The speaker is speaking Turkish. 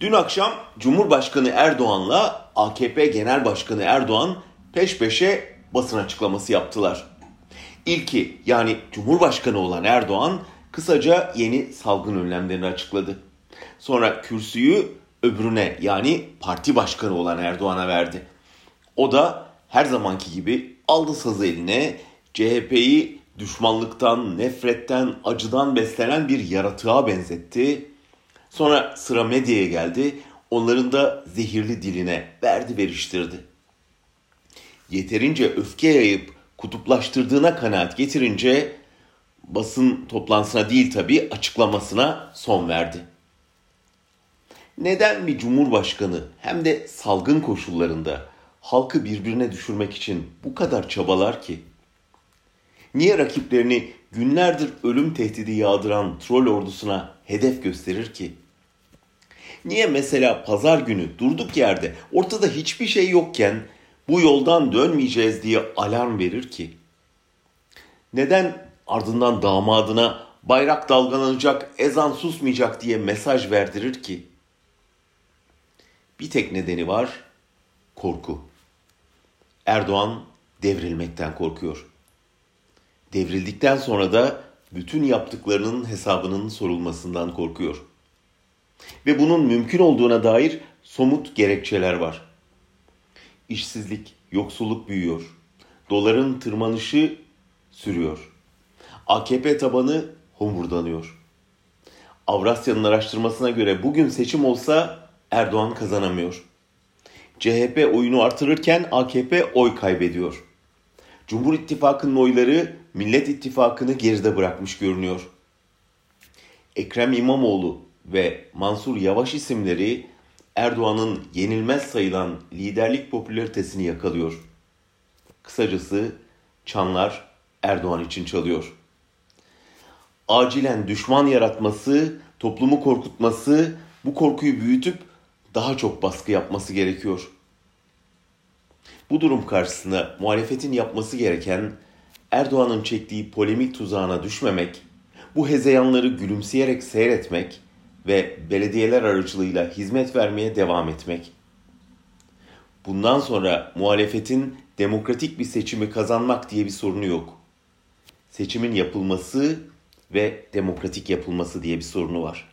Dün akşam Cumhurbaşkanı Erdoğan'la AKP Genel Başkanı Erdoğan peş peşe basın açıklaması yaptılar. İlki yani Cumhurbaşkanı olan Erdoğan kısaca yeni salgın önlemlerini açıkladı. Sonra kürsüyü öbürüne yani parti başkanı olan Erdoğan'a verdi. O da her zamanki gibi aldı sazı eline CHP'yi düşmanlıktan, nefretten, acıdan beslenen bir yaratığa benzetti. Sonra sıra medyaya geldi. Onların da zehirli diline verdi veriştirdi. Yeterince öfke yayıp kutuplaştırdığına kanaat getirince basın toplantısına değil tabii açıklamasına son verdi. Neden bir cumhurbaşkanı hem de salgın koşullarında halkı birbirine düşürmek için bu kadar çabalar ki? Niye rakiplerini günlerdir ölüm tehdidi yağdıran troll ordusuna hedef gösterir ki? Niye mesela pazar günü durduk yerde ortada hiçbir şey yokken bu yoldan dönmeyeceğiz diye alarm verir ki? Neden ardından damadına bayrak dalgalanacak, ezan susmayacak diye mesaj verdirir ki? Bir tek nedeni var, korku. Erdoğan devrilmekten korkuyor. Devrildikten sonra da bütün yaptıklarının hesabının sorulmasından korkuyor. Ve bunun mümkün olduğuna dair somut gerekçeler var. İşsizlik, yoksulluk büyüyor. Doların tırmanışı sürüyor. AKP tabanı homurdanıyor. Avrasya'nın araştırmasına göre bugün seçim olsa Erdoğan kazanamıyor. CHP oyunu artırırken AKP oy kaybediyor. Cumhur İttifakı'nın oyları Millet İttifakı'nı geride bırakmış görünüyor. Ekrem İmamoğlu ve Mansur Yavaş isimleri Erdoğan'ın yenilmez sayılan liderlik popülaritesini yakalıyor. Kısacası çanlar Erdoğan için çalıyor. Acilen düşman yaratması, toplumu korkutması, bu korkuyu büyütüp daha çok baskı yapması gerekiyor. Bu durum karşısında muhalefetin yapması gereken Erdoğan'ın çektiği polemik tuzağına düşmemek, bu hezeyanları gülümseyerek seyretmek ve belediyeler aracılığıyla hizmet vermeye devam etmek. Bundan sonra muhalefetin demokratik bir seçimi kazanmak diye bir sorunu yok. Seçimin yapılması ve demokratik yapılması diye bir sorunu var.